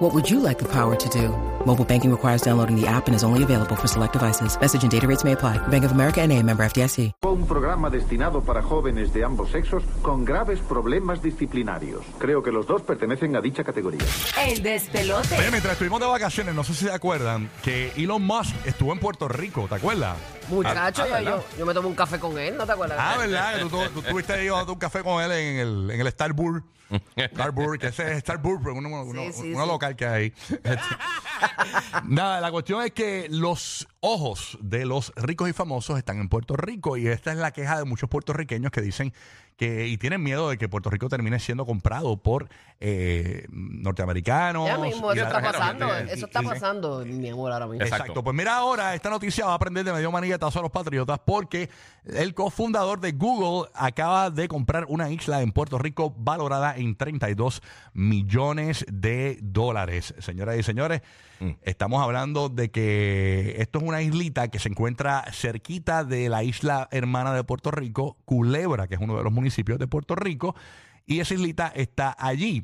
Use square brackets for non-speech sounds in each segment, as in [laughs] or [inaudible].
What would you like the power to do? Mobile banking requires downloading the app and is only available for select devices. Message and data rates may apply. Bank of America and a member FDIC. Un programa destinado para jóvenes de ambos sexos con graves problemas disciplinarios. Creo que los dos pertenecen a dicha categoría. El despelote. Oye, mientras estuvimos de vacaciones, no sé si se acuerdan que Elon Musk estuvo en Puerto Rico, ¿te acuerdas? Muchacho, Ah, yo, yo me tomo un café con él, ¿no te acuerdas? Ah, ¿verdad? Que Tú, tú, tú estuviste ahí un café con él en el, en el Starbury. [laughs] Starbury, que ese es Starbury, uno, uno, Sí, sí, uno sí. local que hay. Este, [laughs] Nada, la cuestión es que los ojos de los ricos y famosos están en Puerto Rico y esta es la queja de muchos puertorriqueños que dicen que y tienen miedo de que Puerto Rico termine siendo comprado por eh, norteamericanos. Ya mismo, eso está pasando, eso está y- pasando, mi amor, ahora mismo. Exacto. Pues mira ahora, esta noticia va a aprender de medio maniguetazo a los patriotas porque el cofundador de Google acaba de comprar una isla en Puerto Rico valorada en 32 millones de dólares. Señoras y señores, estamos hablando de que esto es una islita que se encuentra cerquita de la isla hermana de Puerto Rico, Culebra, que es uno de los municipios de Puerto Rico, y esa islita está allí.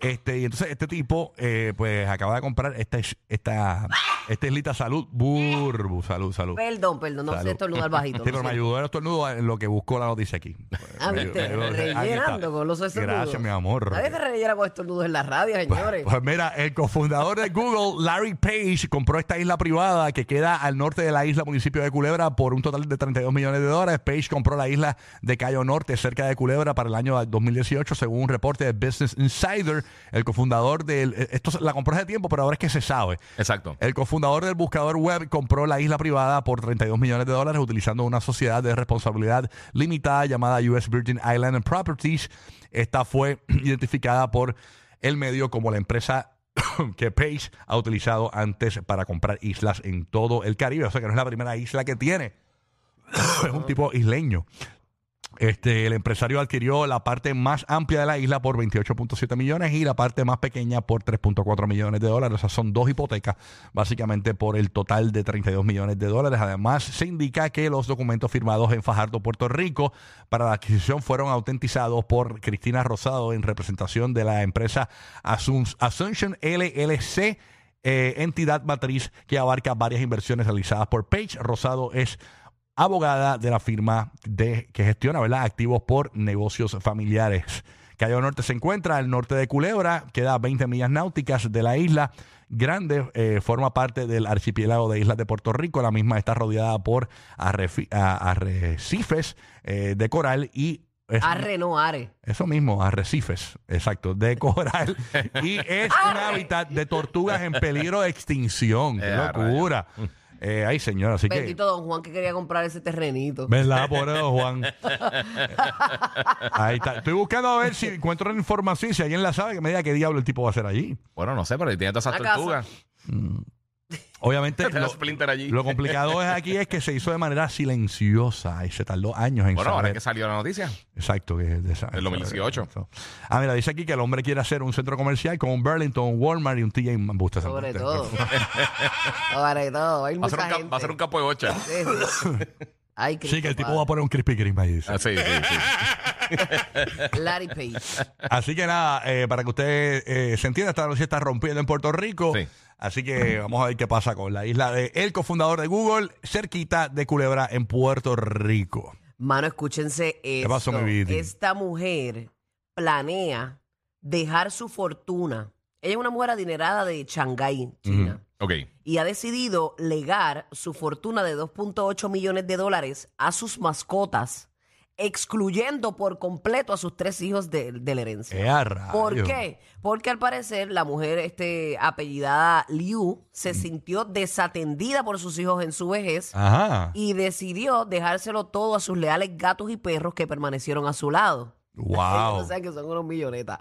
Este, y entonces este tipo, eh, pues acaba de comprar esta, esta, esta islita salud, burbu, salud, salud. Perdón, perdón, no Salud. [laughs] sé estornudar bajito. Sí, pero lo me ayudó el estornudo en lo que buscó la noticia aquí. [laughs] Ah, Me viste, ayudó- me ayudó- aquí está. rellenando con los estornudos. Gracias, mi amor. Nadie se rellena con estornudos en la radio, señores. Pues mira, el cofundador de Google, Larry Page, compró esta isla privada que queda al norte de la isla municipio de Culebra por un total de 32 millones de dólares. Page compró la isla de Cayo Norte, cerca de Culebra, para el año 2018, según un reporte de Business Insider. El cofundador del... eh, Esto la compró hace tiempo, pero ahora es que se sabe. Exacto. El cofundador del buscador web compró la isla privada por 32 millones de dólares utilizando una sociedad de responsabilidad limitada llamada US Virgin Island and Properties. Esta fue [clears throat] identificada por el medio como la empresa [clears throat] que Page ha utilizado antes para comprar islas en todo el Caribe. O sea que no es la primera isla que tiene. [clears throat] es un tipo isleño. Este, el empresario adquirió la parte más amplia de la isla por 28.7 millones y la parte más pequeña por 3.4 millones de dólares. O son dos hipotecas, básicamente por el total de 32 millones de dólares. Además, se indica que los documentos firmados en Fajardo, Puerto Rico, para la adquisición fueron autentizados por Cristina Rosado en representación de la empresa Assun- Assumption LLC eh, entidad matriz que abarca varias inversiones realizadas por Page. Rosado es abogada de la firma de, que gestiona ¿verdad? activos por negocios familiares. Cayo Norte se encuentra al norte de Culebra, queda a 20 millas náuticas de la isla grande, eh, forma parte del archipiélago de islas de Puerto Rico. La misma está rodeada por arrecifes eh, de coral y es- Arre, no are. eso mismo, arrecifes, exacto, de [laughs] coral. y es un hábitat de tortugas en peligro de extinción. ¡Qué Eh, locura! [laughs] Eh, ay, señor, así que... Bendito don Juan que quería comprar ese terrenito. ¿Verdad? Por eso, Juan. [laughs] Ahí está. Estoy buscando a ver si encuentro información. Si alguien la sabe, que me diga qué diablo el tipo va a hacer allí. Bueno, no sé, pero tiene todas esas Una casa. tortugas. Obviamente, lo, Splinter allí. lo complicado es aquí es que se hizo de manera silenciosa y se tardó años en Bueno, ahora saber. que salió la noticia. Exacto, que de esa- Del 2018. Ah, mira, dice aquí que el hombre quiere hacer un centro comercial con un Burlington, un Walmart y un TJ Maxx. Sobre todo. Sobre todo. Hay Va a, ser un, ca- gente. va a ser un campo de bocha. Sí, sí. [laughs] Ay, Sí, que el tipo va a poner un Krispy Kreme ahí. dice. Ah, sí, sí, sí. [laughs] Larry Page. Así que nada, eh, para que usted eh, se entienda, esta noticia está rompiendo en Puerto Rico. Sí. Así que vamos a ver qué pasa con la isla de el cofundador de Google, cerquita de Culebra, en Puerto Rico. Mano, escúchense esto. pasó, mi Viti? Esta mujer planea dejar su fortuna. Ella es una mujer adinerada de Shanghái, China. Ok. Y ha decidido legar su fortuna de 2.8 millones de dólares a sus mascotas, excluyendo por completo a sus tres hijos de, de la herencia. ¿Por qué? Porque al parecer la mujer este, apellidada Liu se sintió desatendida por sus hijos en su vejez Ajá. y decidió dejárselo todo a sus leales gatos y perros que permanecieron a su lado. ¡Wow! [laughs] o sea que son unos millonetas.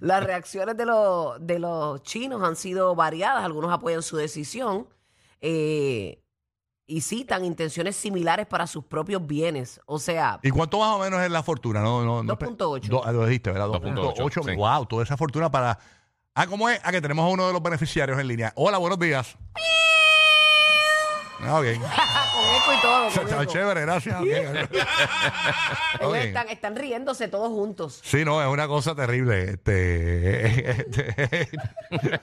Las reacciones de los, de los chinos han sido variadas. Algunos apoyan su decisión. eh, y citan intenciones similares para sus propios bienes. O sea, ¿Y cuánto más o menos es la fortuna? No, no, no, 2.8. Do- ah, lo dijiste, ¿verdad? 2.8, 2.8. sí. Wow, toda esa fortuna para. Ah, ¿cómo es? Ah, que tenemos a uno de los beneficiarios en línea. Hola, buenos días. Ah, ok. [laughs] con eco y todo. con Está eco. chévere, gracias. ok. [laughs] Ellos [laughs] Ok. están, están riéndose todos juntos. Sí, no, es una cosa terrible. Este, este-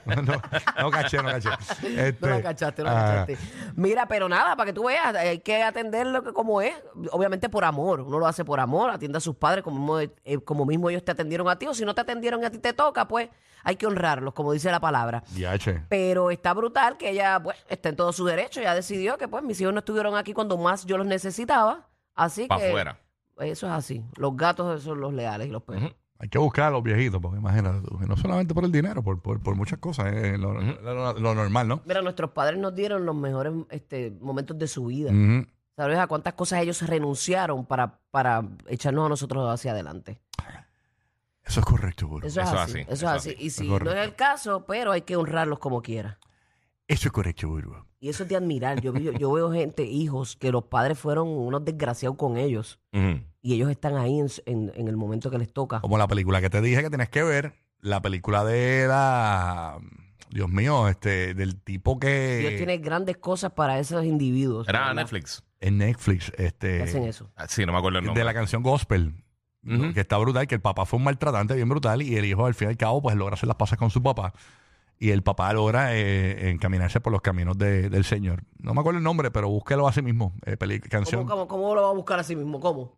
no, no, caché, no caché. Este, No lo cachaste, no lo ah, cachaste. Mira, pero nada, para que tú veas, hay que atenderlo que como es. Obviamente por amor. Uno lo hace por amor, atiende a sus padres como, mismo- eh, como mismo ellos te atendieron a ti. O si no te atendieron y a ti te toca, pues hay que honrarlos, como dice la palabra. Diache. Pero está brutal que ella, pues, está en todo su derecho. Ya decidió que, pues, mis hijos no estuvieron aquí cuando más yo los necesitaba. Así Pa' que. afuera. Eso es así. Los gatos son los leales y los perros. Hay que buscar a los viejitos, porque imagínate tú, no solamente por el dinero, por, por, por muchas cosas, eh, lo, lo- lo normal, ¿no? Mira, nuestros padres nos dieron los mejores este, momentos de su vida. Ujú. ¿Sabes a cuántas cosas ellos renunciaron para, para echarnos a nosotros hacia adelante? Eso es correcto, Burbu. Eso es Eso así. así, Eso es así. así. Y si Es correcto. no es el caso, pero hay que honrarlos como quiera. Eso es correcto, Burbu. Y eso es de admirar. Yo, yo veo gente, hijos, que los padres fueron unos desgraciados con ellos. Ujú. Y ellos están ahí en, en- en el momento que les toca. Como la película que te dije que tienes que ver, la película de la... Dios mío, este, del tipo que... Dios tiene grandes cosas para esos individuos. Era ¿verdad? Netflix. En Netflix, este... Que hacen eso. Ah, Sí, no me acuerdo el nombre. de la canción Gospel. Que está brutal, que el papá fue un maltratante bien brutal y el hijo al fin y al cabo pues logra hacer las pasas con su papá y el papá logra eh, encaminarse por los caminos de- del Señor. No me acuerdo el nombre, pero búsquelo así mismo. eh, peli- canción. ¿Cómo, cómo, cómo lo va a buscar a sí mismo? ¿Cómo?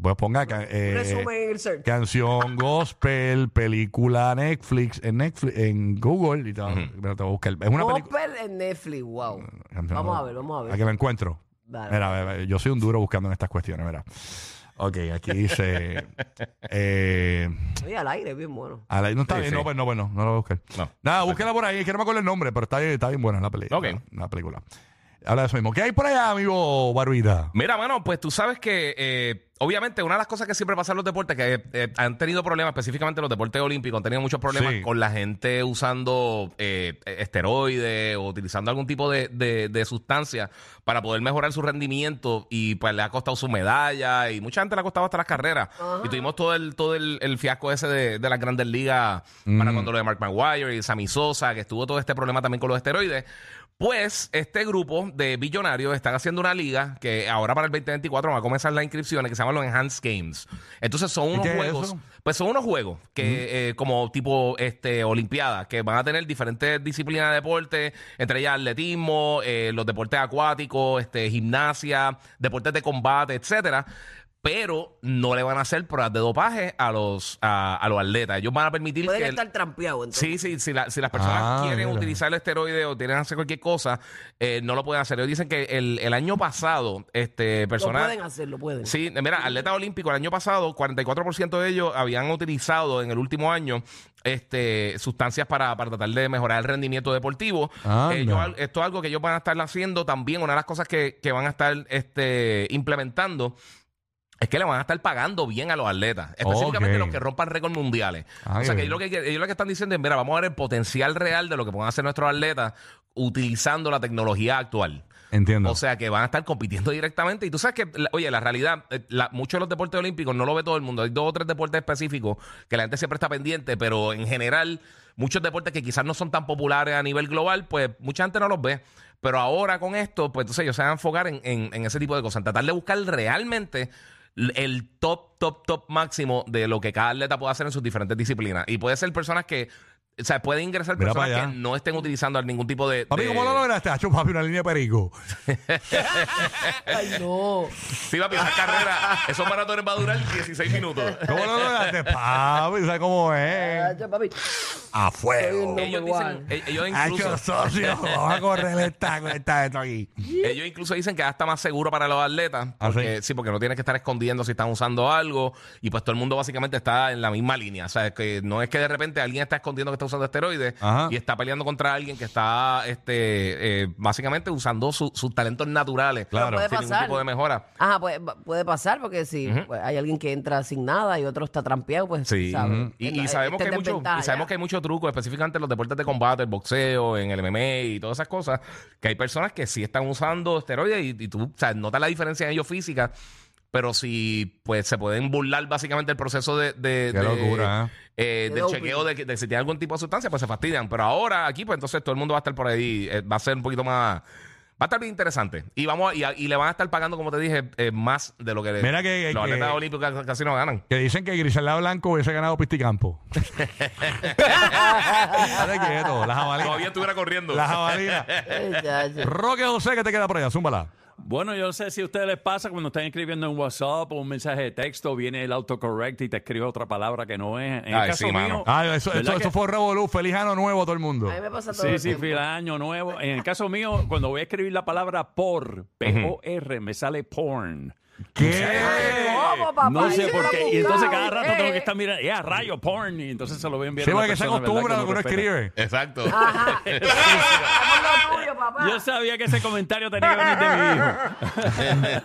Pues ponga ca- eh, Resumen en el search. canción Gospel, película Netflix, en Netflix, en Google y va- pero te va a buscar. Es una película. Gospel en Netflix, wow. Canción- Vamos a ver, vamos a ver. Aquí lo encuentro. Dale. Mira, ve, ve, yo soy un duro buscando en estas cuestiones, mira. Ok, aquí dice. eh, Oye, al aire, bien bueno. a la- no está Sí, bien, sí. no, pues no, bueno, no lo voy a buscar. No. Nada, búsquela por ahí, es que no me acuerdo el nombre, pero está bien, está bien buena la película. Ok. La, película. Habla de eso mismo. ¿Qué hay por allá, amigo Barbita? Mira, mano, pues tú sabes que eh, obviamente una de las cosas que siempre pasa en los deportes, que eh, han tenido problemas, específicamente los deportes olímpicos, han tenido muchos problemas Sí. con la gente usando eh, esteroides o utilizando algún tipo de, de- de sustancia para poder mejorar su rendimiento y pues le ha costado su medalla y mucha gente le ha costado hasta las carreras. Y tuvimos todo el todo el, el fiasco ese de, de las grandes ligas para cuando lo de Mark Maguire y Sammy Sosa, que estuvo todo este problema también con los esteroides. Pues este grupo de billonarios están haciendo una liga que ahora para el 2024 va a comenzar las inscripciones que se llaman los Enhanced Games. Entonces son unos es juegos, pues son unos juegos que eh, como tipo este olimpiadas que van a tener diferentes disciplinas de deporte, entre ellas atletismo, eh, los deportes acuáticos, este gimnasia, deportes de combate, etcétera. Pero no le van a hacer pruebas de dopaje a los a, a los atletas. Ellos van a permitir Pueden que el- estar trampeados, entonces. Sí, sí, si, la- si las personas Ah, quieren mira. utilizar el esteroide o quieren hacer cualquier cosa, eh, no lo pueden hacer. Ellos dicen que el, el año pasado, este, Lo personas... pueden hacer, lo pueden. Sí, mira, atletas olímpicos el año pasado, 44% de ellos habían utilizado en el último año este, sustancias para, para tratar de mejorar el rendimiento deportivo. Ellos esto es algo que ellos van a estar haciendo también. Una de las cosas que, que van a estar este, implementando es que le van a estar pagando bien a los atletas, específicamente los que rompan récords mundiales. O sea, que ellos lo que, ellos lo que están diciendo es, mira, vamos a ver el potencial real de lo que pueden hacer nuestros atletas utilizando la tecnología actual. Entiendo. O sea, que van a estar compitiendo directamente. Y tú sabes que, la- oye, la realidad, eh, la- muchos de los deportes olímpicos no lo ve todo el mundo. Hay dos o tres deportes específicos que la gente siempre está pendiente, pero en general, muchos deportes que quizás no son tan populares a nivel global, pues mucha gente no los ve. Pero ahora con esto, pues entonces ellos se van a enfocar en, en- en ese tipo de cosas, en tratar de buscar realmente el top, top, top máximo de lo que cada atleta puede hacer en sus diferentes disciplinas. Y puede ser personas que, o sea, pueden ingresar Mira personas allá. que no estén utilizando ningún tipo de... Papi, de- ¿cómo lo lograste? Hacho, papi, una línea de perico. Ay, no. Sí, papi, esa carrera, esos maratones va a durar 16 minutos. ¿Cómo lo lograste? Papi, ¿sabes cómo es? Ay, papi. A fuego. Soy Ellos Number dicen, one. e- ellos Hacho, incluso, socio, vamos a correr esta, esta, esto aquí. ellos incluso dicen que hasta más seguro para los atletas. ¿Ah, Porque, sí? porque no tienes que estar escondiendo si están usando algo. Y pues todo el mundo básicamente está en la misma línea. O sea, que no es que de repente alguien está escondiendo que está usando esteroides Ajá. y está peleando contra alguien que está este eh, básicamente usando su- sus talentos naturales. Claro. Puede Sin ningún pasar. tipo de mejora. Ajá, pues, puede pasar porque si pues, hay alguien que entra sin nada y otro está trampeado, pues Sí. ¿sabes? Y, sabemos, está que hay en muchos, desventaja y sabemos que hay muchos mucho truco, específicamente en los deportes de combate, el boxeo, en el MMA y todas esas cosas, que hay personas que sí están usando esteroides y, y tú o sea, notas la diferencia en ellos física. Pero si pues se pueden burlar básicamente el proceso de, de- Qué de- locura, eh, De del chequeo de, que- de si tiene algún tipo de sustancia, pues se fastidian. Pero ahora aquí, pues entonces todo el mundo va a estar por ahí, eh, va a ser un poquito más, va a estar bien interesante. Y vamos a- y, a- y le van a estar pagando, como te dije, eh, más de lo que le- Mira que- los que- atletas olímpicos casi- casi no ganan. Que dicen que Griselda Blanco hubiese ganado Pisticampo. [laughs] Dale quieto, la jabalina. Todavía estuviera corriendo. La jabalina. Ay, chacho. Roque José, que te queda por allá? Zúmbala. Bueno, yo no sé si a ustedes les pasa cuando están escribiendo en WhatsApp o un mensaje de texto, viene el autocorrect y te escribe otra palabra que no es. En el Ay, caso sí, mío, mano. Ah, eso, ¿verdad eso, fue Revolú. Feliz año nuevo a todo el mundo. A mí me pasa todo Sí, el sí, feliz año nuevo. En el caso mío, cuando voy a escribir la palabra por, P-O-R, me sale porn. ¿Qué? ¿Cómo, papá? No sé por qué. Y entonces cada rato tengo que estar mirando, ya, rayo, porn. Y entonces se lo voy a enviar Sí, porque se acostumbra a lo que uno escribe. Exacto. Ajá. [laughs] Yo sabía que ese comentario tenía que venir de mi hijo.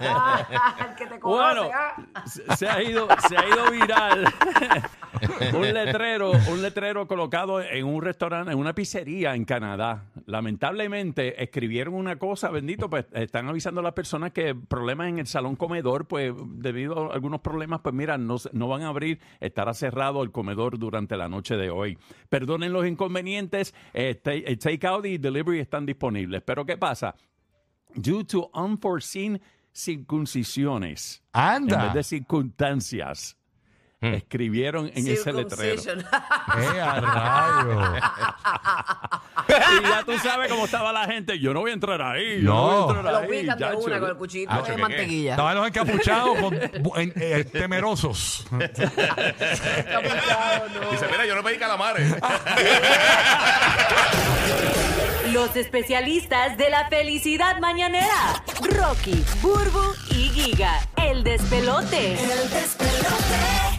[laughs] Ah, el que te conoce, Bueno, ah. se se ha ido, se ha ido viral [laughs] [laughs] un letrero, un letrero colocado en un restaurante, en una pizzería en Canadá. Lamentablemente escribieron una cosa, bendito, pues están avisando a las personas que problemas en el salón comedor, pues debido a algunos problemas, pues mira, no, no van a abrir, estará cerrado el comedor durante la noche de hoy. Perdonen los inconvenientes, eh, ta- eh, takeout y delivery están disponibles. Pero ¿qué pasa? Due to unforeseen circuncisiones. Anda. En vez de circunstancias. Escribieron en ese letrero. [laughs] ¡Eh, a rayo! Y ya tú sabes cómo estaba la gente. Yo no voy a entrar ahí. Yo no, No. voy a entrar Lo ahí. pican de chacho. una con el cuchillito Hacho, de mantequilla. Estaban los encapuchados con, en- eh, temerosos. Dice, mira, yo no pedí calamares. Los especialistas de la felicidad mañanera. Rocky, Burbu y Giga. El despelote. El despelote.